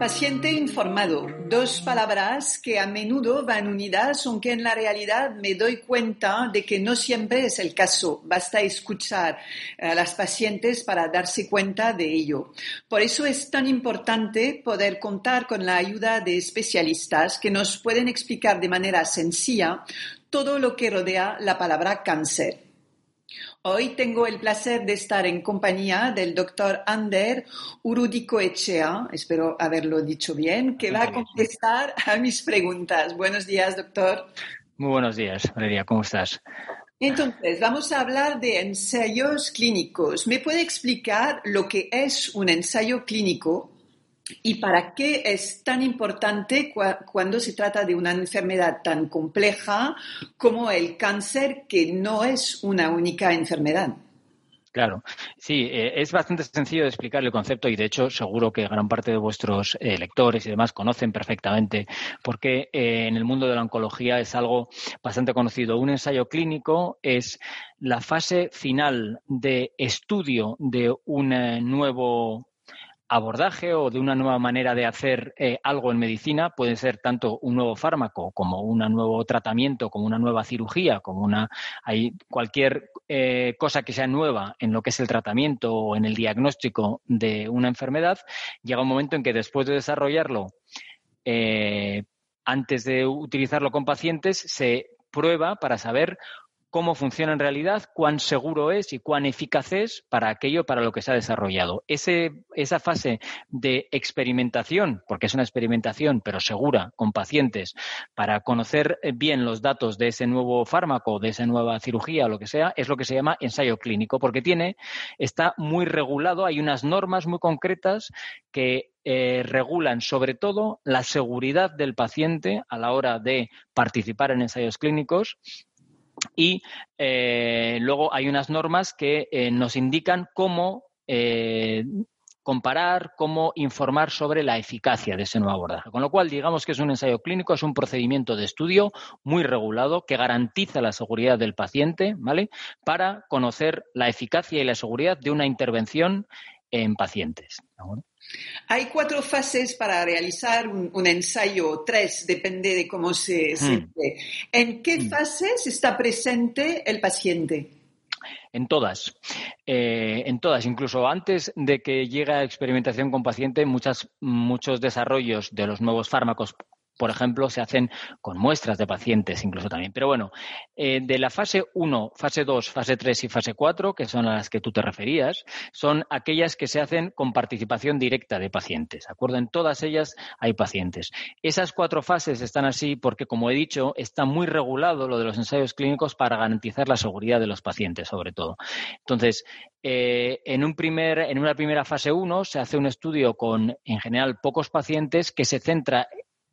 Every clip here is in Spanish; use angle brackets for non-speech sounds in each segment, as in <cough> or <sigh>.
Paciente informado, dos palabras que a menudo van unidas, aunque en la realidad me doy cuenta de que no siempre es el caso. Basta escuchar a las pacientes para darse cuenta de ello. Por eso es tan importante poder contar con la ayuda de especialistas que nos pueden explicar de manera sencilla todo lo que rodea la palabra cáncer. Hoy tengo el placer de estar en compañía del doctor Ander Urudicoechea, espero haberlo dicho bien, que va a contestar a mis preguntas. Buenos días, doctor. Muy buenos días, Valeria, ¿cómo estás? Entonces, vamos a hablar de ensayos clínicos. ¿Me puede explicar lo que es un ensayo clínico? ¿Y para qué es tan importante cuando se trata de una enfermedad tan compleja como el cáncer, que no es una única enfermedad? Claro, sí, eh, es bastante sencillo de explicar el concepto y de hecho seguro que gran parte de vuestros eh, lectores y demás conocen perfectamente porque eh, en el mundo de la oncología es algo bastante conocido. Un ensayo clínico es la fase final de estudio de un nuevo abordaje o de una nueva manera de hacer eh, algo en medicina puede ser tanto un nuevo fármaco como un nuevo tratamiento, como una nueva cirugía, como una hay cualquier eh, cosa que sea nueva en lo que es el tratamiento o en el diagnóstico de una enfermedad, llega un momento en que después de desarrollarlo eh, antes de utilizarlo con pacientes, se prueba para saber cómo funciona en realidad, cuán seguro es y cuán eficaz es para aquello para lo que se ha desarrollado. esa fase de experimentación, porque es una experimentación, pero segura, con pacientes, para conocer bien los datos de ese nuevo fármaco, de esa nueva cirugía o lo que sea, es lo que se llama ensayo clínico, porque tiene, está muy regulado, hay unas normas muy concretas que eh, regulan sobre todo la seguridad del paciente a la hora de participar en ensayos clínicos y eh, luego hay unas normas que eh, nos indican cómo eh, comparar, cómo informar sobre la eficacia de ese nuevo abordaje. Con lo cual, digamos que es un ensayo clínico, es un procedimiento de estudio muy regulado que garantiza la seguridad del paciente, ¿vale? Para conocer la eficacia y la seguridad de una intervención en pacientes. Hay cuatro fases para realizar un, ensayo, tres, depende de cómo se, hmm. ¿En qué hmm. fases está presente el paciente? En todas, eh, en todas, incluso antes de que llegue a experimentación con paciente, muchas, muchos desarrollos de los nuevos fármacos por ejemplo, se hacen con muestras de pacientes incluso también. Pero bueno, eh, de la fase 1, fase 2, fase 3 y fase 4, que son a las que tú te referías, son aquellas que se hacen con participación directa de pacientes. ¿De acuerdo? En todas ellas hay pacientes. Esas cuatro fases están así porque, como he dicho, está muy regulado lo de los ensayos clínicos para garantizar la seguridad de los pacientes, sobre todo. Entonces, eh, en, un primer, en una primera fase 1 se hace un estudio con, en general, pocos pacientes que se centra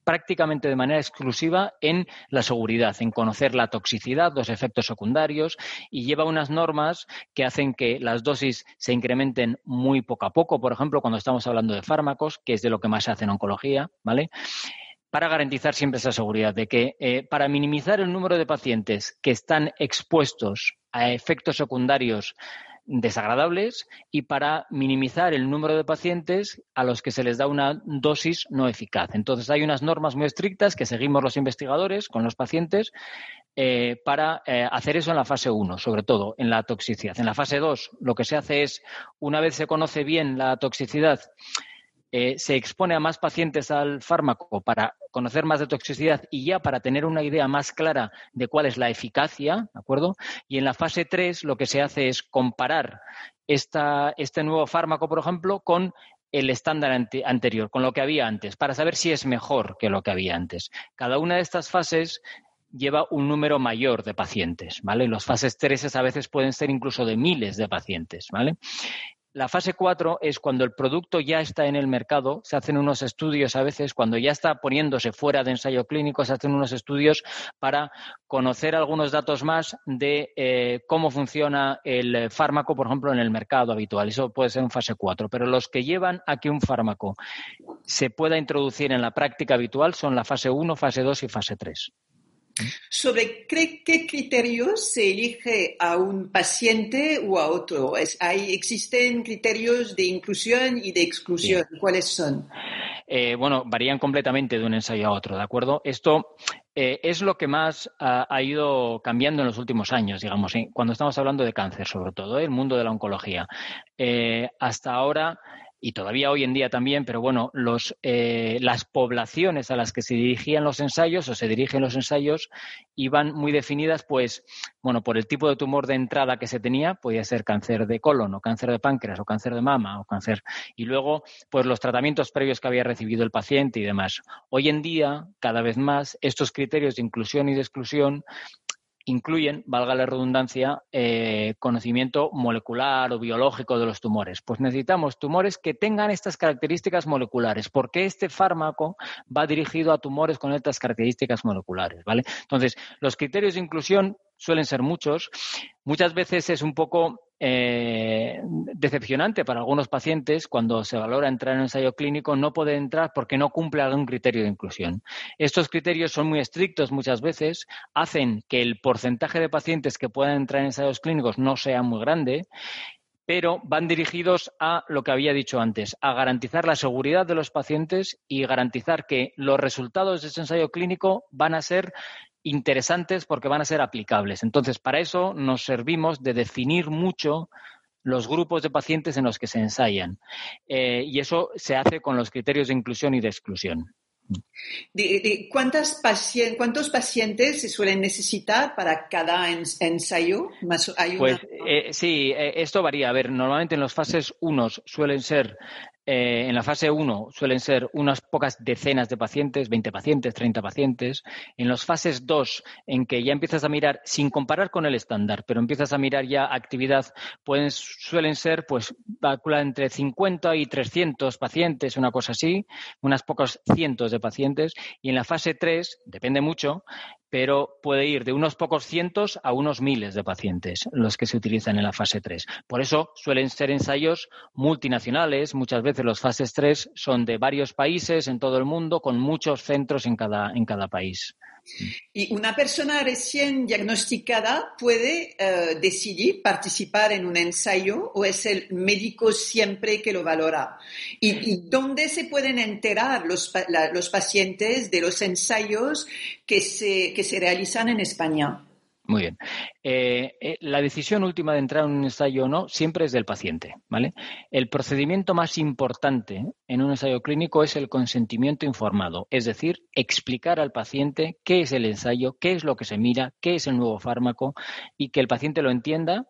prácticamente de manera exclusiva en la seguridad, en conocer la toxicidad, los efectos secundarios y lleva unas normas que hacen que las dosis se incrementen muy poco a poco, por ejemplo, cuando estamos hablando de fármacos, que es de lo que más se hace en oncología, ¿vale? para garantizar siempre esa seguridad de que eh, para minimizar el número de pacientes que están expuestos a efectos secundarios desagradables y para minimizar el número de pacientes a los que se les da una dosis no eficaz. Entonces, hay unas normas muy estrictas que seguimos los investigadores con los pacientes eh, para eh, hacer eso en la fase 1, sobre todo en la toxicidad. En la fase 2, lo que se hace es, una vez se conoce bien la toxicidad, eh, se expone a más pacientes al fármaco para conocer más de toxicidad y ya para tener una idea más clara de cuál es la eficacia, ¿de acuerdo? Y en la fase 3 lo que se hace es comparar este nuevo fármaco, por ejemplo, con el estándar anterior, con lo que había antes, para saber si es mejor que lo que había antes. Cada una de estas fases lleva un número mayor de pacientes, ¿vale? Los fases 3 a veces pueden ser incluso de miles de pacientes, ¿vale? La fase 4 es cuando el producto ya está en el mercado, se hacen unos estudios a veces, cuando ya está poniéndose fuera de ensayo clínico, se hacen unos estudios para conocer algunos datos más de eh, cómo funciona el fármaco, por ejemplo, en el mercado habitual. Eso puede ser en fase 4. Pero los que llevan a que un fármaco se pueda introducir en la práctica habitual son la fase 1, fase 2 y fase 3. ¿Sobre qué, criterios se elige a un paciente o a otro? ¿Existen criterios de inclusión y de exclusión? ¿Cuáles son? Eh, bueno, varían completamente de un ensayo a otro, ¿de acuerdo? Esto eh, es lo que más ha, ido cambiando en los últimos años, digamos, cuando estamos hablando de cáncer, sobre todo, ¿eh? el mundo de la oncología. hasta ahora y todavía hoy en día también, pero bueno, los, eh, las poblaciones a las que se dirigían los ensayos o se dirigen los ensayos iban muy definidas, pues, bueno, por el tipo de tumor de entrada que se tenía, podía ser cáncer de colon o cáncer de páncreas o cáncer de mama o cáncer, y luego, pues, los tratamientos previos que había recibido el paciente y demás. Hoy en día, cada vez más, estos criterios de inclusión y de exclusión incluyen, valga la redundancia, eh, conocimiento molecular o biológico de los tumores. Pues necesitamos tumores que tengan estas características moleculares, porque este fármaco va dirigido a tumores con estas características moleculares, ¿vale? Entonces, los criterios de inclusión suelen ser muchos. Muchas veces es un poco eh, decepcionante para algunos pacientes cuando se valora entrar en un ensayo clínico no poder entrar porque no cumple algún criterio de inclusión. Estos criterios son muy estrictos muchas veces, hacen que el porcentaje de pacientes que puedan entrar en ensayos clínicos no sea muy grande pero van dirigidos a lo que había dicho antes, a garantizar la seguridad de los pacientes y garantizar que los resultados de ese ensayo clínico van a ser interesantes porque van a ser aplicables. Entonces, para eso nos servimos de definir mucho los grupos de pacientes en los que se ensayan. Eh, y eso se hace con los criterios de inclusión y de exclusión. ¿Cuántos pacientes se suelen necesitar para cada ensayo? Pues eh, sí, eh, esto varía. A ver, normalmente en las fases 1 suelen ser eh, en la fase 1 suelen ser unas pocas decenas de pacientes, 20 pacientes, 30 pacientes. En las fases 2, en que ya empiezas a mirar, sin comparar con el estándar, pero empiezas a mirar ya actividad, pueden, suelen ser, pues, entre 50 y 300 pacientes, una cosa así, unas pocas cientos de pacientes. Y en la fase 3, depende mucho, pero puede ir de unos pocos cientos a unos miles de pacientes los que se utilizan en la fase 3. Por eso suelen ser ensayos multinacionales, muchas veces los fases 3 son de varios países en todo el mundo, con muchos centros en cada, en cada país. Y una persona recién diagnosticada puede eh, decidir participar en un ensayo o es el médico siempre que lo valora. ¿Y, dónde se pueden enterar los, los, pacientes de los ensayos que se, que se realizan en España? Muy bien. Eh, eh, la decisión última de entrar en un ensayo o no siempre es del paciente, ¿vale? El procedimiento más importante en un ensayo clínico es el consentimiento informado, es decir, explicar al paciente qué es el ensayo, qué es lo que se mira, qué es el nuevo fármaco y que el paciente lo entienda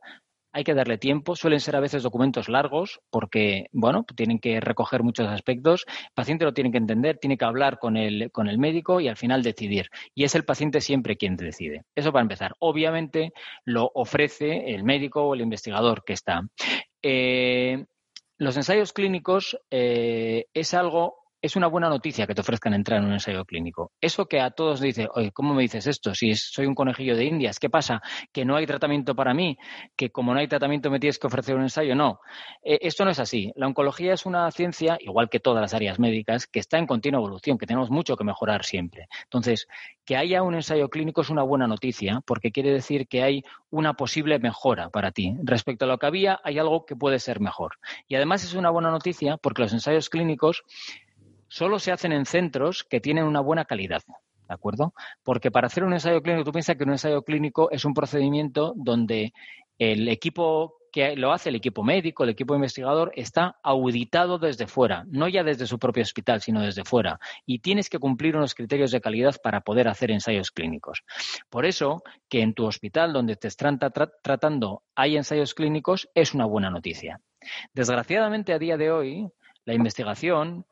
hay que darle tiempo. Suelen ser a veces documentos largos porque, bueno, tienen que recoger muchos aspectos. El paciente lo tiene que entender, tiene que hablar con el, con el médico y al final decidir. Y es el paciente siempre quien decide. Eso para empezar. Obviamente lo ofrece el médico o el investigador que está. Eh, los ensayos clínicos eh, es algo es una buena noticia que te ofrezcan entrar en un ensayo clínico. Eso que a todos dice, oye, ¿cómo me dices esto? Si soy un conejillo de indias, ¿qué pasa? ¿Que no hay tratamiento para mí? ¿Que como no hay tratamiento me tienes que ofrecer un ensayo? No, eh, esto no es así. La oncología es una ciencia, igual que todas las áreas médicas, que está en continua evolución, que tenemos mucho que mejorar siempre. Entonces, que haya un ensayo clínico es una buena noticia, porque quiere decir que hay una posible mejora para ti. Respecto a lo que había, hay algo que puede ser mejor. Y además es una buena noticia porque los ensayos clínicos solo se hacen en centros que tienen una buena calidad. ¿De acuerdo? Porque para hacer un ensayo clínico, tú piensas que un ensayo clínico es un procedimiento donde el equipo que lo hace, el equipo médico, el equipo investigador, está auditado desde fuera, no ya desde su propio hospital, sino desde fuera. Y tienes que cumplir unos criterios de calidad para poder hacer ensayos clínicos. Por eso, que en tu hospital donde te están tratando hay ensayos clínicos, es una buena noticia. Desgraciadamente, a día de hoy, la investigación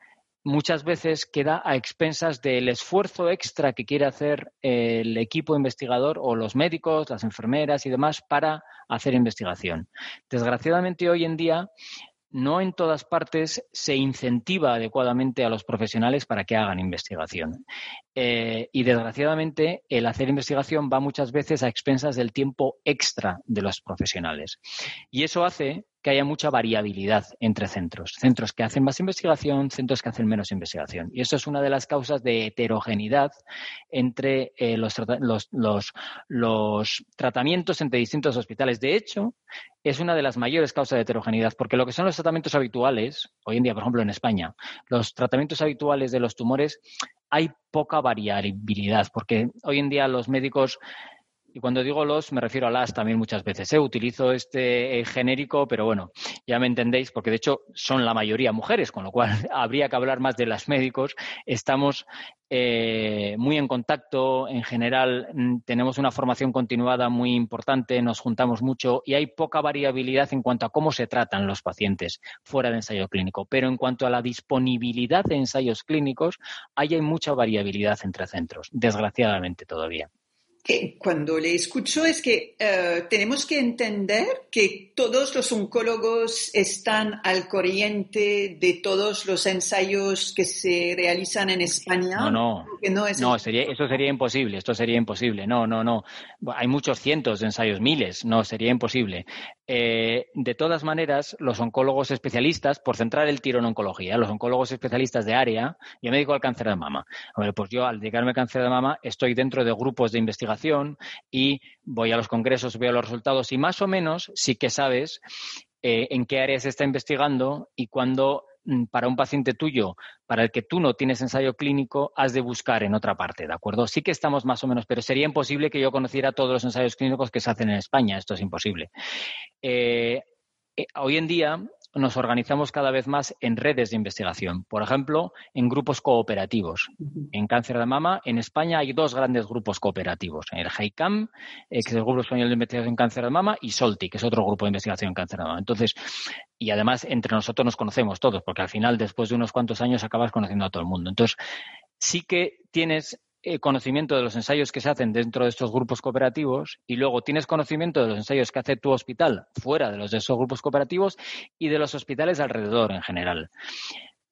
muchas veces queda a expensas del esfuerzo extra que quiere hacer el equipo investigador o los médicos, las enfermeras y demás para hacer investigación. Desgraciadamente hoy en día no en todas partes se incentiva adecuadamente a los profesionales para que hagan investigación. Eh, y desgraciadamente el hacer investigación va muchas veces a expensas del tiempo extra de los profesionales. Y eso hace que haya mucha variabilidad entre centros. Centros que hacen más investigación, centros que hacen menos investigación. Y eso es una de las causas de heterogeneidad entre eh, los, los, tratamientos entre distintos hospitales. De hecho, es una de las mayores causas de heterogeneidad, porque lo que son los tratamientos habituales, hoy en día, por ejemplo, en España, los tratamientos habituales de los tumores, hay poca variabilidad, porque hoy en día los médicos y cuando digo los, me refiero a las también muchas veces. ¿eh? Utilizo este eh, genérico, pero bueno, ya me entendéis, porque de hecho son la mayoría mujeres, con lo cual <laughs> habría que hablar más de las médicos. Estamos eh, muy en contacto, en general mm, tenemos una formación continuada muy importante, nos juntamos mucho y hay poca variabilidad en cuanto a cómo se tratan los pacientes fuera de ensayo clínico. Pero en cuanto a la disponibilidad de ensayos clínicos, hay mucha variabilidad entre centros, desgraciadamente todavía que cuando le escucho es que eh, tenemos que entender que todos los oncólogos están al corriente de todos los ensayos que se realizan en España. No, no. no, eso sería imposible. Esto sería imposible. No, no, no. Hay muchos cientos de ensayos, miles. No, sería imposible. Eh, de todas maneras, los oncólogos especialistas, por centrar el tiro en oncología, los oncólogos especialistas de área, yo me dedico al cáncer de mama. pues yo al dedicarme al cáncer de mama estoy dentro de grupos de investigación y voy a los congresos, veo los resultados y más o menos sí que sabes eh, en qué área se está investigando y cuándo mm, para un paciente tuyo, para el que tú no tienes ensayo clínico, has de buscar en otra parte, ¿de acuerdo? Sí que estamos más o menos, pero sería imposible que yo conociera todos los ensayos clínicos que se hacen en España. Esto es imposible. Eh, eh, hoy en día nos organizamos cada vez más en redes de investigación, por ejemplo, en grupos cooperativos. En cáncer de mama, en España hay dos grandes grupos cooperativos, el HICAM, eh, que es el Grupo Español de Investigación en Cáncer de Mama, y SOLTI, que es otro grupo de investigación en cáncer de mama. Entonces, y además entre nosotros nos conocemos todos, porque al final, después de unos cuantos años, acabas conociendo a todo el mundo. Entonces, sí que tienes eh, conocimiento de los ensayos que se hacen dentro de estos grupos cooperativos y luego tienes conocimiento de los ensayos que hace tu hospital fuera de los de esos grupos cooperativos y de los hospitales alrededor en general.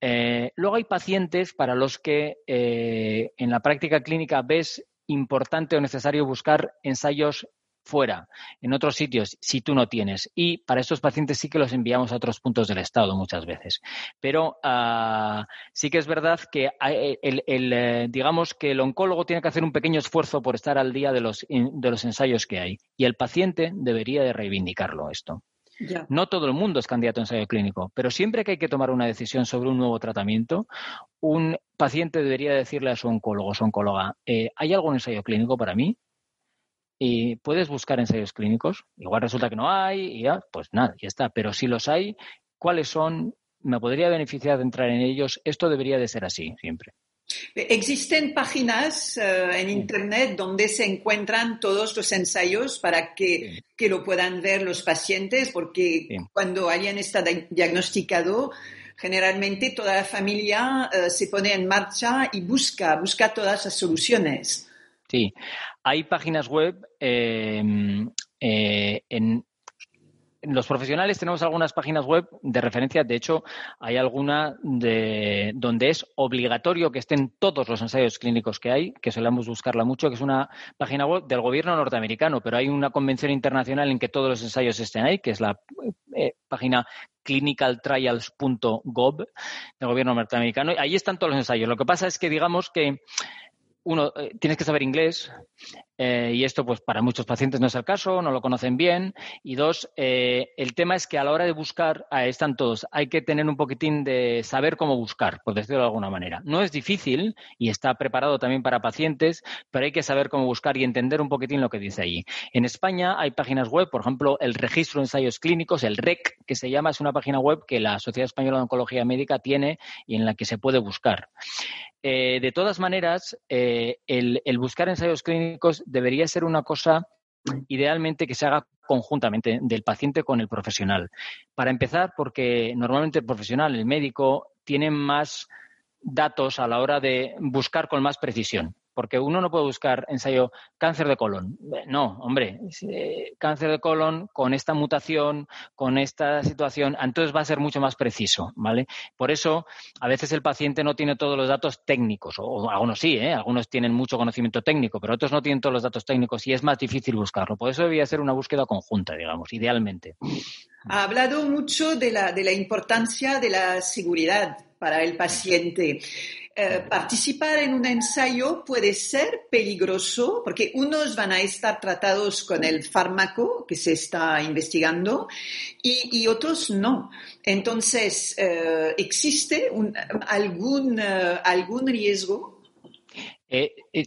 Eh, luego hay pacientes para los que eh, en la práctica clínica ves importante o necesario buscar ensayos fuera, en otros sitios, si tú no tienes. Y para estos pacientes sí que los enviamos a otros puntos del Estado muchas veces. Pero ah, sí que es verdad que el, eh, digamos que el oncólogo tiene que hacer un pequeño esfuerzo por estar al día de los, de los ensayos que hay. Y el paciente debería de reivindicarlo esto. No todo el mundo es candidato a ensayo clínico, pero siempre que hay que tomar una decisión sobre un nuevo tratamiento, un paciente debería decirle a su oncólogo, su oncóloga, eh, ¿hay algún ensayo clínico para mí? Y puedes buscar ensayos clínicos. Igual resulta que no hay y ya, pues nada, ya está. Pero si los hay, ¿cuáles son? ¿Me podría beneficiar de entrar en ellos? Esto debería de ser así siempre. Existen páginas eh, en Internet donde se encuentran todos los ensayos para que, lo puedan ver los pacientes, porque cuando alguien está diagnosticado, generalmente toda la familia eh, se pone en marcha y busca, busca todas las soluciones. Sí, hay páginas web em, eh, en, los profesionales tenemos algunas páginas web de referencia. De hecho, hay alguna de, donde es obligatorio que estén todos los ensayos clínicos que hay, que solemos buscarla mucho, que es una página web del gobierno norteamericano, pero hay una convención internacional en que todos los ensayos estén ahí, que es la eh, página clinicaltrials.gov del gobierno norteamericano. Ahí están todos los ensayos. Lo que pasa es que digamos que uno, eh, tienes que saber inglés eh, y esto pues para muchos pacientes no es el caso, no lo conocen bien. Y dos, eh, el tema es que a la hora de buscar, ahí están todos, hay que tener un poquitín de saber cómo buscar, por decirlo de alguna manera. No es difícil y está preparado también para pacientes, pero hay que saber cómo buscar y entender un poquitín lo que dice allí. En España hay páginas web, por ejemplo, el Registro de Ensayos Clínicos, el REC, que se llama, es una página web que la Sociedad Española de Oncología Médica tiene y en la que se puede buscar. Eh, de todas maneras, el, buscar ensayos clínicos debería ser una cosa idealmente que se haga conjuntamente del paciente con el profesional. Para empezar, porque normalmente el profesional, el médico, tiene más datos a la hora de buscar con más precisión. Porque uno no puede buscar ensayo cáncer de colon. No, hombre, eh, cáncer de colon con esta mutación, con esta situación, entonces va a ser mucho más preciso, ¿vale? Por eso, a veces el paciente no tiene todos los datos técnicos, o, algunos sí, ¿eh? algunos tienen mucho conocimiento técnico, pero otros no tienen todos los datos técnicos y es más difícil buscarlo. Por eso debía ser una búsqueda conjunta, digamos, idealmente. Ha hablado mucho de la, de la importancia de la seguridad para el paciente. Eh, participar en un ensayo puede ser peligroso porque unos van a estar tratados con el fármaco que se está investigando y, otros no. Entonces, eh, ¿existe algún, eh, algún riesgo?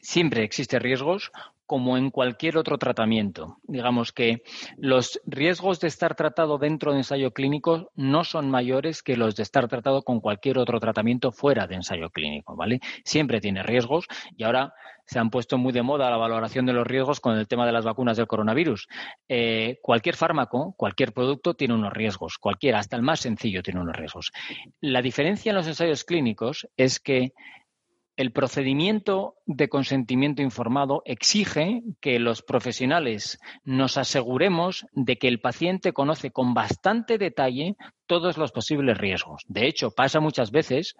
siempre existen riesgos como en cualquier otro tratamiento. Digamos que los riesgos de estar tratado dentro de ensayo clínico no son mayores que los de estar tratado con cualquier otro tratamiento fuera de ensayo clínico, ¿vale? Siempre tiene riesgos y ahora se han puesto muy de moda la valoración de los riesgos con el tema de las vacunas del coronavirus. Eh, cualquier fármaco, cualquier producto tiene unos riesgos, cualquiera, hasta el más sencillo tiene unos riesgos. La diferencia en los ensayos clínicos es que el procedimiento de consentimiento informado exige que los profesionales nos aseguremos de que el paciente conoce con bastante detalle todos los posibles riesgos. De hecho, pasa muchas veces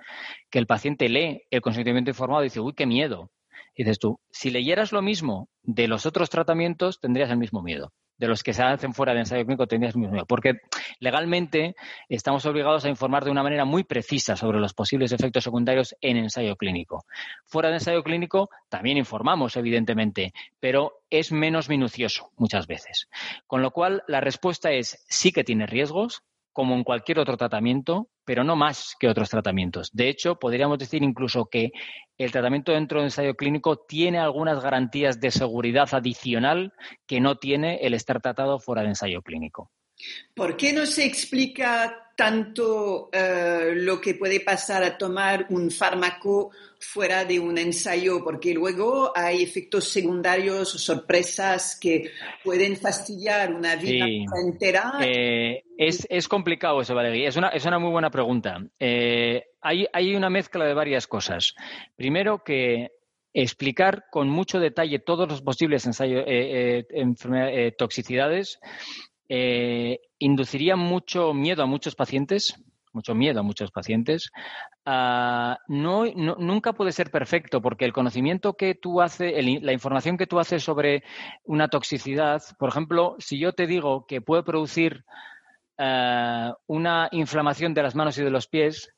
que el paciente lee el consentimiento informado y dice, uy, qué miedo. Y dices tú, si leyeras lo mismo de los otros tratamientos, tendrías el mismo miedo de los que se hacen fuera de ensayo clínico tendrías mismo porque legalmente estamos obligados a informar de una manera muy precisa sobre los posibles efectos secundarios en ensayo clínico. Fuera de ensayo clínico también informamos, evidentemente, pero es menos minucioso muchas veces. Con lo cual, la respuesta es sí que tiene riesgos, como en cualquier otro tratamiento, pero no más que otros tratamientos. De hecho, podríamos decir incluso que el tratamiento dentro del ensayo clínico tiene algunas garantías de seguridad adicional que no tiene el estar tratado fuera de ensayo clínico. ¿Por qué no se explica tanto eh, lo que puede pasar a tomar un fármaco fuera de un ensayo, porque luego hay efectos secundarios o sorpresas que pueden fastidiar una vida entera. Eh, es, complicado eso, Valeria. Es una, es una muy buena pregunta. Eh, hay, hay una mezcla de varias cosas. Primero que explicar con mucho detalle todos los posibles ensayos, toxicidades eh, induciría mucho miedo a muchos pacientes, mucho miedo a muchos pacientes. Ah, no, nunca puede ser perfecto porque el conocimiento que tú haces, la información que tú haces sobre una toxicidad, por ejemplo, si yo te digo que puede producir ah, una inflamación de las manos y de los pies,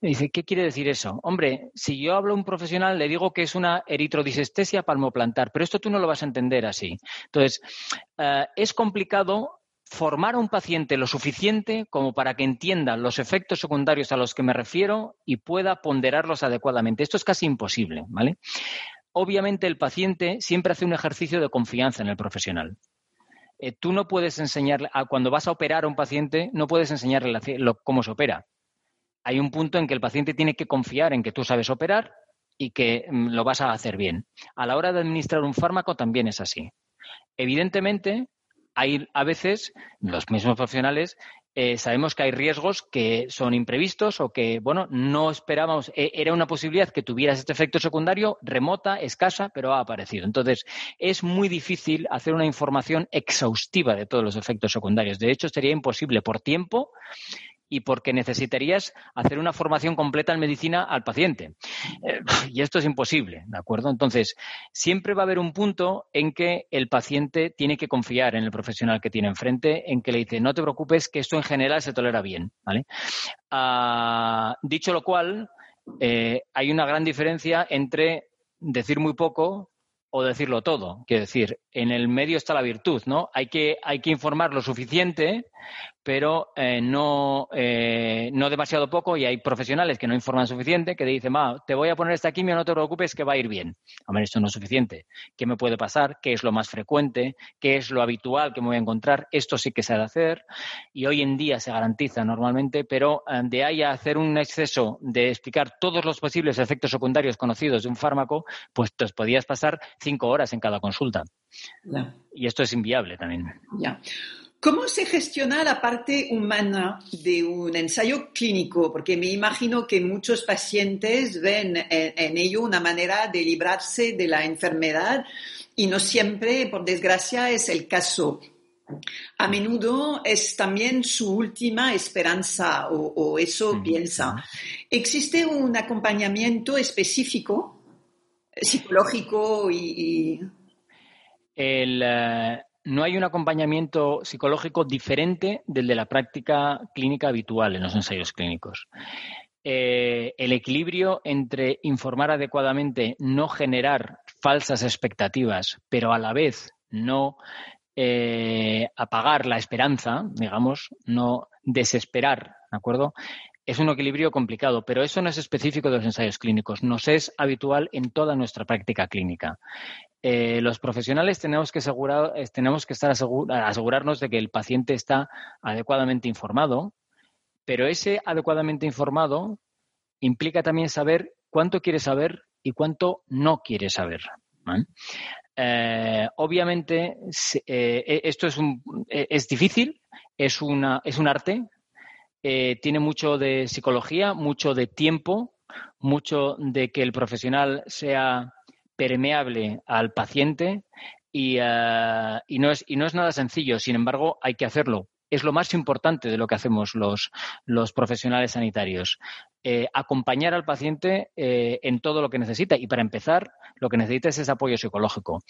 me dice, ¿qué quiere decir eso? Hombre, si yo hablo a un profesional, le digo que es una eritrodisestesia palmoplantar, pero esto tú no lo vas a entender así. Entonces, ah, es complicado formar a un paciente lo suficiente como para que entienda los efectos secundarios a los que me refiero y pueda ponderarlos adecuadamente. Esto es casi imposible, ¿vale? Obviamente el paciente siempre hace un ejercicio de confianza en el profesional. Eh, tú no puedes enseñarle, cuando vas a operar a un paciente, no puedes enseñarle cómo se opera. Hay un punto en que el paciente tiene que confiar en que tú sabes operar y que mm, lo vas a hacer bien. A la hora de administrar un fármaco también es así. Evidentemente, hay a veces los mismos profesionales eh, sabemos que hay riesgos que son imprevistos o que, bueno, no esperábamos, eh, era una posibilidad que tuvieras este efecto secundario remota, escasa, pero ha aparecido. Entonces, es muy difícil hacer una información exhaustiva de todos los efectos secundarios. De hecho, sería imposible por tiempo y porque necesitarías hacer una formación completa en medicina al paciente. Eh, y esto es imposible, ¿de acuerdo? Entonces, siempre va a haber un punto en que el paciente tiene que confiar en el profesional que tiene enfrente, en que le dice, no te preocupes, que esto en general se tolera bien, ¿vale? Ah, dicho lo cual, eh, hay una gran diferencia entre decir muy poco o decirlo todo. Quiero decir, en el medio está la virtud, ¿no? Hay que, hay que informar lo suficiente pero eh, no, eh, no demasiado poco y hay profesionales que no informan suficiente, que dicen, te voy a poner esta quimio, no te preocupes, que va a ir bien. A ver, esto no es suficiente. ¿Qué me puede pasar? ¿Qué es lo más frecuente? ¿Qué es lo habitual que me voy a encontrar? Esto sí que se ha de hacer y hoy en día se garantiza normalmente, pero eh, de ahí a hacer un exceso de explicar todos los posibles efectos secundarios conocidos de un fármaco, pues te podías pasar cinco horas en cada consulta. Y esto es inviable también. Ya. ¿Cómo se gestiona la parte humana de un ensayo clínico? Porque me imagino que muchos pacientes ven en, ello una manera de librarse de la enfermedad y no siempre, por desgracia, es el caso. A menudo es también su última esperanza o, eso piensa. ¿Existe un acompañamiento específico, psicológico y... El, eh, no hay un acompañamiento psicológico diferente del de la práctica clínica habitual en los ensayos clínicos. Eh, el equilibrio entre informar adecuadamente, no generar falsas expectativas, pero a la vez no eh, apagar la esperanza, digamos, no desesperar, ¿de acuerdo? Es un equilibrio complicado, pero eso no es específico de los ensayos clínicos, nos es habitual en toda nuestra práctica clínica. Eh, los profesionales tenemos que, asegurar, tenemos que estar asegurarnos de que el paciente está adecuadamente informado, pero ese adecuadamente informado implica también saber cuánto quiere saber y cuánto no quiere saber. Eh, obviamente, eh, e, esto es, un, e, es difícil, es, una, es un arte, tiene mucho de psicología, mucho de tiempo, mucho de que el profesional sea permeable al paciente eh, y, es, y no es nada sencillo. Sin embargo, hay que hacerlo. Es lo más importante de lo que hacemos los, profesionales sanitarios. Eh, acompañar al paciente eh, en todo lo que necesita. Y para empezar, lo que necesita es ese apoyo psicológico.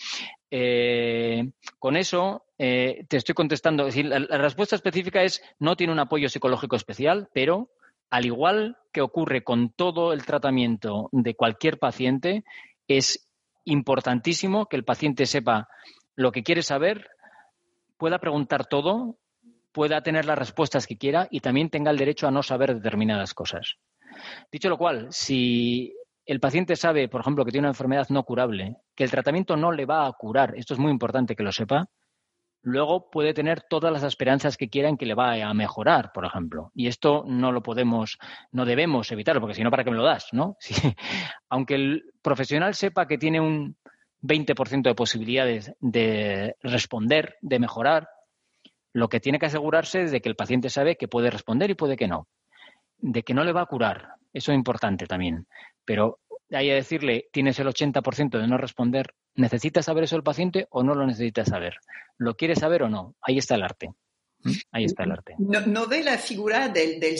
con eso te estoy contestando. Es decir, la, respuesta específica es no tiene un apoyo psicológico especial, pero al igual que ocurre con todo el tratamiento de cualquier paciente, es importantísimo que el paciente sepa lo que quiere saber, pueda preguntar todo, pueda tener las respuestas que quiera y también tenga el derecho a no saber determinadas cosas. Dicho lo cual, si el paciente sabe, por ejemplo, que tiene una enfermedad no curable, que el tratamiento no le va a curar, esto es muy importante que lo sepa, luego puede tener todas las esperanzas que quiera en que le va a mejorar, por ejemplo. Y esto no lo podemos, no debemos evitarlo, porque si no, ¿para qué me lo das? ¿no? <laughs> Aunque el profesional sepa que tiene un 20% de posibilidades de responder, de mejorar, lo que tiene que asegurarse es de que el paciente sabe que puede responder y puede que no. De que no le va a curar. Eso es importante también. Pero ahí a decirle, tienes el 80% de no responder, ¿necesita saber eso el paciente o no lo necesita saber? ¿Lo quiere saber o no? Ahí está el arte. Ahí está el arte. ¿No, ve la figura del, del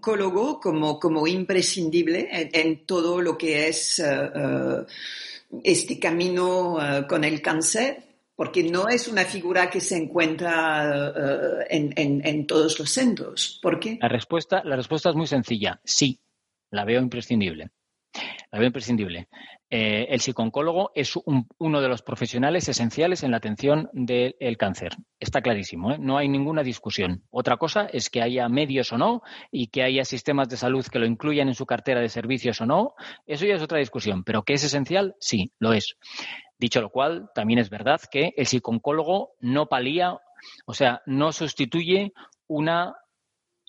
como imprescindible en, todo lo que es eh, eh, este camino eh, con el cáncer? Porque no es una figura que se encuentra en, en, todos los centros. ¿Por qué? La respuesta, la respuesta es muy sencilla. Sí, la veo imprescindible. La veo imprescindible. Eh, el psicooncólogo es uno de los profesionales esenciales en la atención del cáncer. Está clarísimo, ¿eh? no hay ninguna discusión. Otra cosa es que haya medios o no y que haya sistemas de salud que lo incluyan en su cartera de servicios o no. Eso ya es otra discusión, pero que es esencial, sí, lo es. Dicho lo cual, también es verdad que el psicooncólogo no palía, o sea, no sustituye una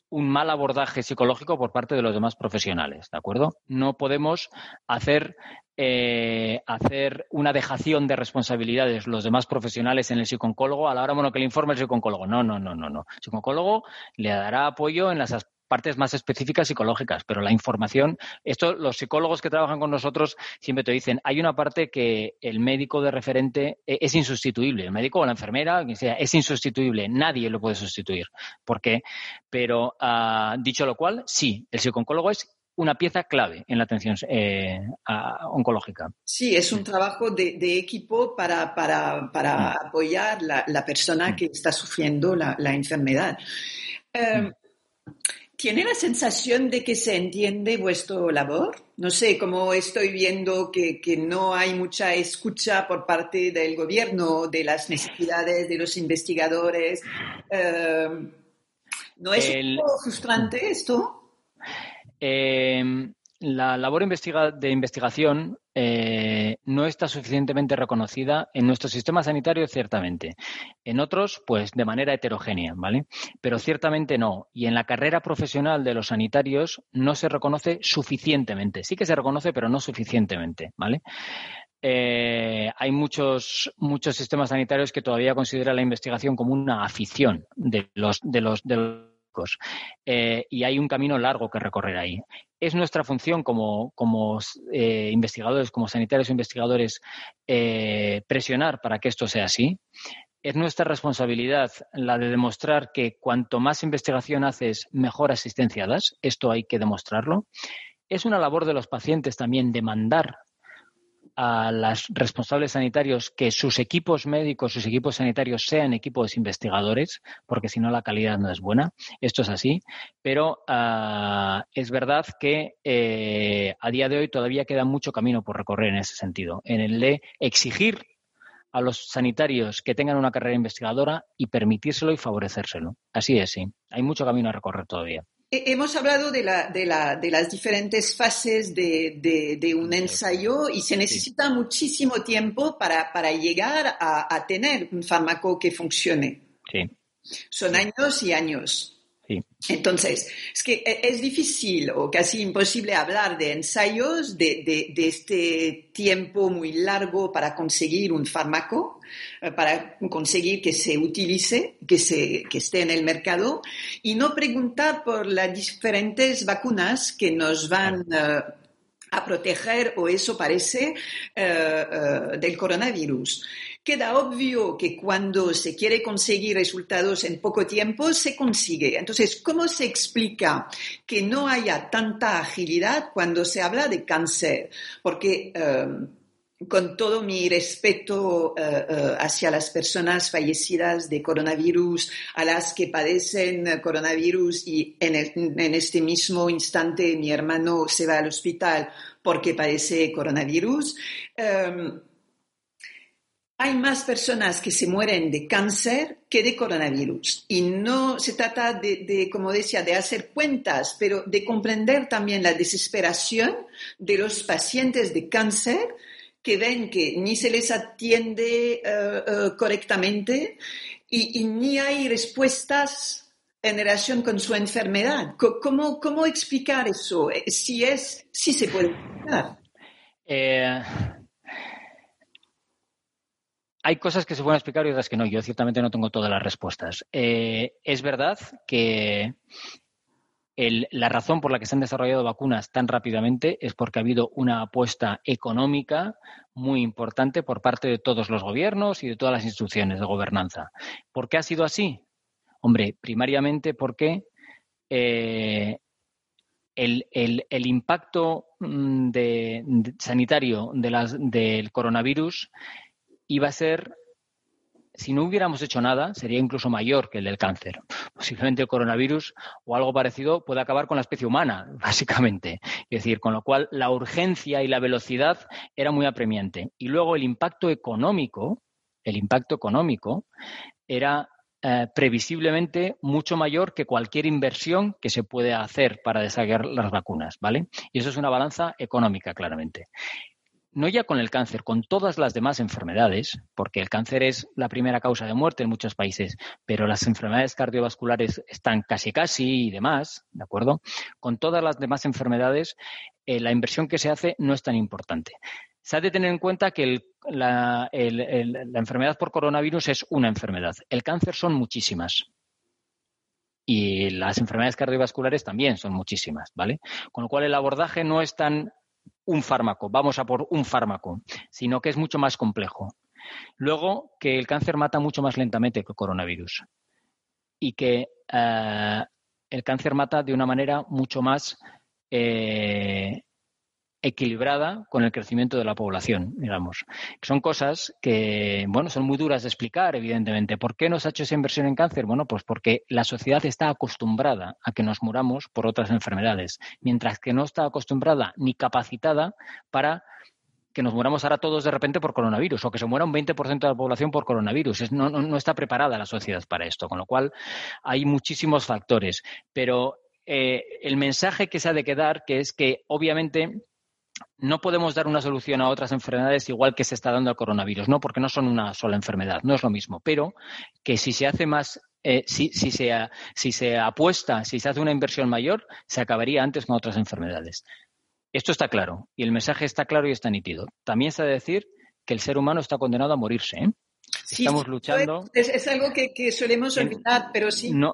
un mal abordaje psicológico por parte de los demás profesionales, ¿de acuerdo? No podemos hacer, eh, hacer una dejación de responsabilidades los demás profesionales en el psicooncólogo a la hora bueno, que le informe el psicooncólogo. No, no, no, no, no. El psicooncólogo le dará apoyo en las partes más específicas psicológicas, pero la información, esto los psicólogos que trabajan con nosotros siempre te dicen, hay una parte que el médico de referente e, es insustituible, el médico o la enfermera, quien sea, es insustituible, nadie lo puede sustituir. ¿Por qué? Pero ah, dicho lo cual, sí, el psicooncólogo es una pieza clave en la atención eh, oncológica. Sí, es un trabajo de, equipo para, para, para mm. apoyar la, la persona mm. que está sufriendo la, la enfermedad. Eh, mm. ¿Tiene la sensación de que se entiende vuestro labor? No sé, como estoy viendo que, no hay mucha escucha por parte del gobierno de las necesidades de los investigadores. Eh, ¿No es un poco frustrante esto? Eh, la labor de investigación eh, no está suficientemente reconocida en nuestro sistema sanitario, ciertamente. En otros, pues de manera heterogénea, ¿vale? Pero ciertamente no. Y en la carrera profesional de los sanitarios no se reconoce suficientemente. Sí que se reconoce, pero no suficientemente, ¿vale? eh, hay muchos, muchos sistemas sanitarios que todavía consideran la investigación como una afición de los, de los, de los eh, y hay un camino largo que recorrer ahí. Es nuestra función como, como eh, investigadores, como sanitarios investigadores, presionar para que esto sea así. Es nuestra responsabilidad la de demostrar que cuanto más investigación haces, mejor asistencia das. Esto hay que demostrarlo. Es una labor de los pacientes también demandar a los responsables sanitarios que sus equipos médicos, sus equipos sanitarios sean equipos investigadores, porque si no la calidad no es buena. Esto es así, pero uh, es verdad que eh, a día de hoy todavía queda mucho camino por recorrer en ese sentido, en el de exigir a los sanitarios que tengan una carrera investigadora y permitírselo y favorecérselo. Así es, sí. Hay mucho camino a recorrer todavía. Hemos hablado de, la, de, la, de, las diferentes fases de, de, un ensayo y se necesita muchísimo tiempo para, para llegar a, a, tener un fármaco que funcione. Sí. Son años y años. Entonces, es que e, es difícil o casi imposible hablar de ensayos de, de, este tiempo muy largo para conseguir un fármaco, eh, para conseguir que se utilice, que, se, que esté en el mercado, y no preguntar por las diferentes vacunas que nos van eh, a proteger, o eso parece, eh, del coronavirus queda obvio que cuando se quiere conseguir resultados en poco tiempo, se consigue. Entonces, ¿cómo se explica que no haya tanta agilidad cuando se habla de cáncer? Porque em, con todo mi respeto eh, eh, hacia las personas fallecidas de coronavirus, a las que padecen coronavirus y en, este mismo instante mi hermano se va al hospital porque padece coronavirus, em, hay más personas que se mueren de cáncer que de coronavirus. Y no se trata de, como decía, de hacer cuentas, pero de comprender también la desesperación de los pacientes de cáncer que ven que ni se les atiende eh, eh, correctamente y, ni hay respuestas en relación con su enfermedad. ¿Cómo, cómo explicar eso? Eh, si es, si se puede explicar hay cosas que se pueden explicar y otras que no. Yo ciertamente no tengo todas las respuestas. Eh, es verdad que la razón por la que se han desarrollado vacunas tan rápidamente es porque ha habido una apuesta económica muy importante por parte de todos los gobiernos y de todas las instituciones de gobernanza. ¿Por qué ha sido así? Hombre, primariamente porque eh, el, impacto mm, sanitario del coronavirus iba a ser, si no hubiéramos hecho nada, sería incluso mayor que el del cáncer. Posiblemente el coronavirus o algo parecido puede acabar con la especie humana, <laughs> básicamente. Es decir, con lo cual la urgencia y la velocidad era muy apremiante. Y luego el impacto económico, el impacto económico era eh, previsiblemente mucho mayor que cualquier inversión que se puede hacer para desarrollar las vacunas, ¿vale? Y eso es una balanza económica, claramente no ya con el cáncer, con todas las demás enfermedades, porque el cáncer es la primera causa de muerte en muchos países, pero las enfermedades cardiovasculares están casi casi y demás, ¿de acuerdo? Con todas las demás enfermedades, eh, la inversión que se hace no es tan importante. Se ha de tener en cuenta que la, la enfermedad por coronavirus es una enfermedad. El cáncer son muchísimas. Y las enfermedades cardiovasculares también son muchísimas, ¿vale? Con lo cual el abordaje no es tan un fármaco, vamos a por un fármaco, sino que es mucho más complejo. Luego, que el cáncer mata mucho más lentamente que el coronavirus y que eh, el cáncer mata de una manera mucho más eh, equilibrada con el crecimiento de la población, digamos. Son cosas que, bueno, son muy duras de explicar, evidentemente. ¿Por qué nos ha hecho esa inversión en cáncer? Bueno, pues porque la sociedad está acostumbrada a que nos muramos por otras enfermedades, mientras que no está acostumbrada ni capacitada para que nos muramos ahora todos de repente por coronavirus o que se muera un 20% de la población por coronavirus. no, está preparada la sociedad para esto, con lo cual hay muchísimos factores. Pero eh, el mensaje que se ha de quedar, que es que obviamente no podemos dar una solución a otras enfermedades igual que se está dando al coronavirus, no, porque no son una sola enfermedad, no es lo mismo, pero que si se hace más, eh, si, se, si se apuesta, si se hace una inversión mayor, se acabaría antes con otras enfermedades. Esto está claro y el mensaje está claro y está nítido. También se ha de decir que el ser humano está condenado a morirse. ¿eh? Estamos luchando. Es, algo que, solemos olvidar, pero sí. No,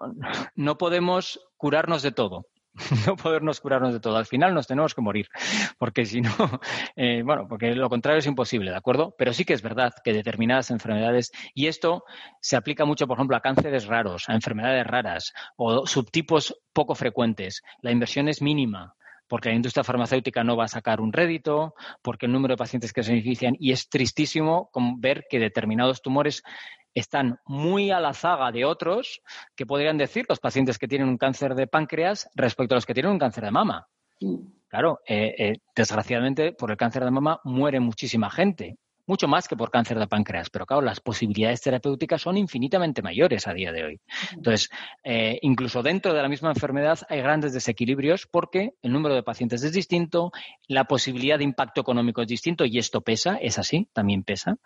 no podemos curarnos de todo. <laughs> no podernos curarnos de todo. Al final nos tenemos que morir, porque si no, <laughs> eh, bueno, porque lo contrario es imposible, ¿de acuerdo? Pero sí que es verdad que determinadas enfermedades, y esto se aplica mucho, por ejemplo, a cánceres raros, a enfermedades raras o subtipos poco frecuentes. La inversión es mínima porque la industria farmacéutica no va a sacar un rédito, porque el número de pacientes que se benefician, y es tristísimo ver que determinados tumores están muy a la zaga de otros que podrían decir los pacientes que tienen un cáncer de páncreas respecto a los que tienen un cáncer de mama. Claro, eh, eh, desgraciadamente por el cáncer de mama muere muchísima gente mucho más que por cáncer de páncreas, pero claro, las posibilidades terapéuticas son infinitamente mayores a día de hoy. Entonces, eh, incluso dentro de la misma enfermedad hay grandes desequilibrios porque el número de pacientes es distinto, la posibilidad de impacto económico es distinto y esto pesa, es así, también pesa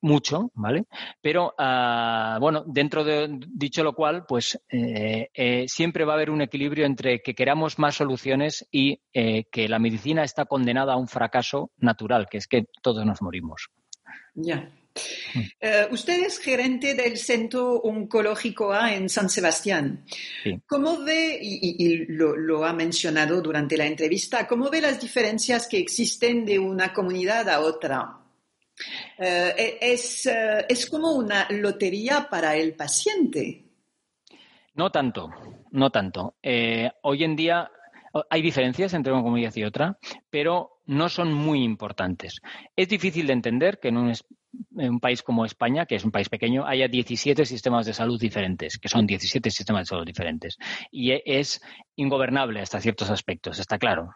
mucho, ¿vale? Pero, ah, bueno, dentro de dicho lo cual, pues eh, eh, siempre va a haber un equilibrio entre que queramos más soluciones y que la medicina está condenada a un fracaso natural, que es que todos nos morimos. Ya. Eh, usted es gerente del Centro Oncológico A en San Sebastián. ¿Cómo ve, y, lo, ha mencionado durante la entrevista, cómo ve las diferencias que existen de una comunidad a otra? Eh, e, es, eh, es como una lotería para el paciente. No tanto, no tanto. hoy en día hay diferencias entre una comunidad y otra, pero no son muy importantes. Es difícil de entender que en un, en un, país como España, que es un país pequeño, haya 17 sistemas de salud diferentes, que son 17 sistemas de salud diferentes. Y es ingobernable hasta ciertos aspectos, está claro.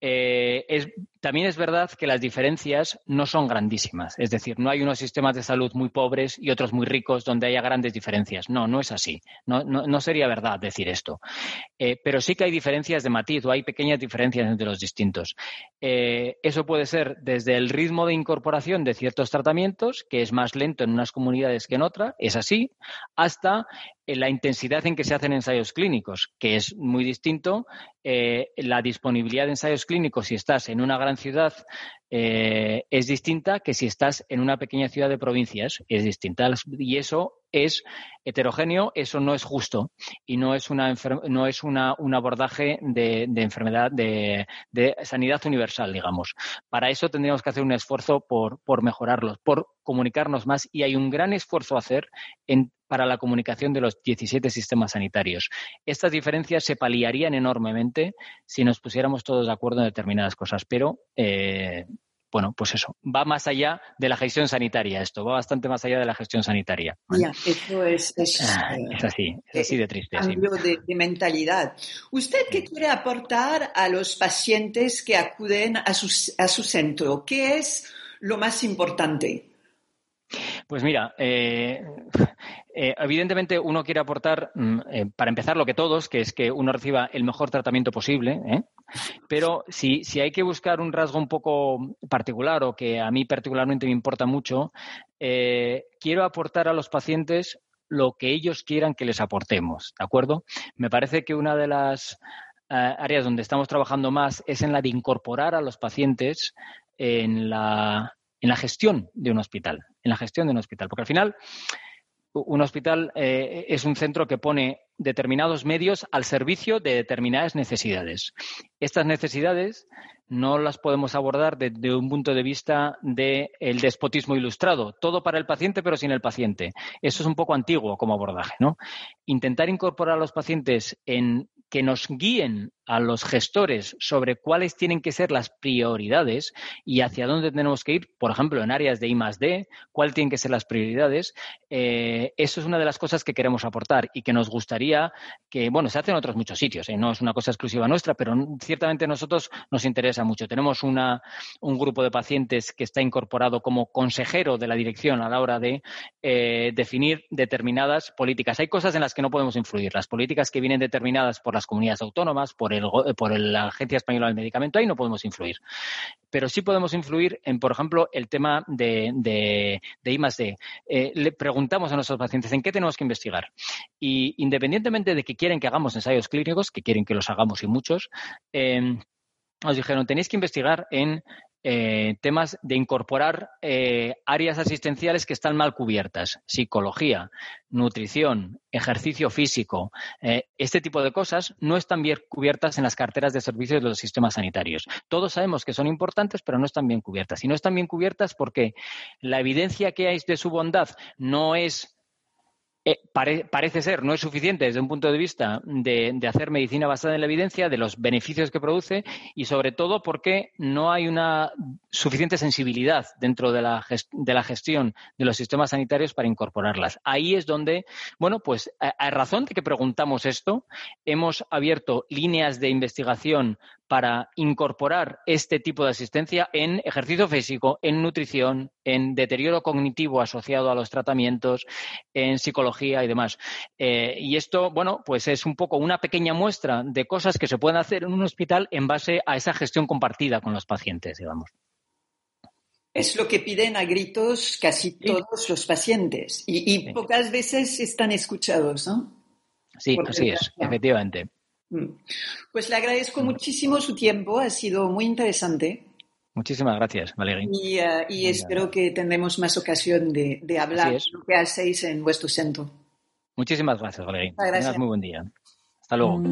Eh, también es verdad que las diferencias no son grandísimas. Es decir, no hay unos sistemas de salud muy pobres y otros muy ricos donde haya grandes diferencias. No, no es así. No, no, sería verdad decir esto. Eh, pero sí que hay diferencias de matiz o hay pequeñas diferencias entre los distintos. Eh, eso puede ser desde el ritmo de incorporación de ciertos tratamientos, que es más lento en unas comunidades que en otras, es así, hasta la intensidad en que se hacen ensayos clínicos, que es muy distinto. Eh, la disponibilidad de ensayos clínicos, si estás en una gran ciudad, eh, es distinta que si estás en una pequeña ciudad de provincias, es distinta. Y eso es heterogéneo, eso no es justo y no es, una no es una, un abordaje de, enfermedad, de, sanidad universal, digamos. Para eso tendríamos que hacer un esfuerzo por, por mejorarlos, por comunicarnos más y hay un gran esfuerzo a hacer en, para la comunicación de los 17 sistemas sanitarios. Estas diferencias se paliarían enormemente si nos pusiéramos todos de acuerdo en determinadas cosas, pero eh, bueno, pues eso, va más allá de la gestión sanitaria esto, va bastante más allá de la gestión sanitaria. Ya, eso es, ah, es, así, es así de triste. Cambio de, mentalidad. ¿Usted qué quiere aportar a los pacientes que acuden a su, a su centro? ¿Qué es lo más importante? Pues mira, eh, <laughs> eh, evidentemente uno quiere aportar, mm, eh, para empezar, lo que todos, que es que uno reciba el mejor tratamiento posible, pero si, si, hay que buscar un rasgo un poco particular o que a mí particularmente me importa mucho, quiero aportar a los pacientes lo que ellos quieran que les aportemos, ¿de acuerdo? Me parece que una de las áreas donde estamos trabajando más es en la de incorporar a los pacientes en la, en la gestión de un hospital, en la gestión de un hospital, porque al final un hospital eh, es un centro que pone determinados medios al servicio de determinadas necesidades. Estas necesidades no las podemos abordar desde un punto de vista del despotismo ilustrado. Todo para el paciente, pero sin el paciente. Eso es un poco antiguo como abordaje, ¿no? Intentar incorporar a los pacientes en que nos guíen a los gestores sobre cuáles tienen que ser las prioridades y hacia dónde tenemos que ir, por ejemplo, en áreas de I más D, cuáles tienen que ser las prioridades, eh, eso es una de las cosas que queremos aportar y que nos gustaría que, bueno, se hace en otros muchos sitios, ¿eh? no es una cosa exclusiva nuestra, pero ciertamente a nosotros nos interesa mucho. Tenemos una, un grupo de pacientes que está incorporado como consejero de la dirección a la hora de eh, definir determinadas políticas. Hay cosas en las que no podemos influir. Las políticas que vienen determinadas por las comunidades autónomas, por eh, por la Agencia Española del Medicamento, ahí no podemos influir. Pero sí podemos influir en, por ejemplo, el tema de, de, de I eh, le preguntamos a nuestros pacientes en qué tenemos que investigar. Y independientemente de que quieren que hagamos ensayos clínicos, que quieren que los hagamos y muchos, eh, nos dijeron, tenéis que investigar en eh, temas de incorporar eh, áreas asistenciales que están mal cubiertas, psicología, nutrición, ejercicio físico, eh, este tipo de cosas no están bien cubiertas en las carteras de servicios de los sistemas sanitarios. Todos sabemos que son importantes, pero no están bien cubiertas. Y no están bien cubiertas porque la evidencia que hay de su bondad no es eh, parece ser, no es suficiente desde un punto de vista de, hacer medicina basada en la evidencia, de los beneficios que produce y sobre todo porque no hay una suficiente sensibilidad dentro de la, de la gestión de los sistemas sanitarios para incorporarlas. Ahí es donde, bueno, pues a, a razón de que preguntamos esto, hemos abierto líneas de investigación para incorporar este tipo de asistencia en ejercicio físico, en nutrición, en deterioro cognitivo asociado a los tratamientos, en psicología y demás. Eh, y esto, bueno, pues es un poco una pequeña muestra de cosas que se pueden hacer en un hospital en base a esa gestión compartida con los pacientes, digamos. Es lo que piden a gritos casi todos los pacientes y, pocas veces están escuchados, ¿no? Sí, así es, efectivamente. Mm. Pues le agradezco muchísimo su tiempo, ha sido muy interesante. Muchísimas gracias, Valeria. Y, uh, espero que tendremos más ocasión de, de hablar de lo que hacéis en vuestro centro. Muchísimas gracias, Valeria. Gracias. muy buen día. Hasta luego.